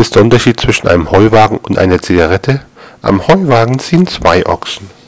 ist der Unterschied zwischen einem Heuwagen und einer Zigarette? Am Heuwagen ziehen zwei Ochsen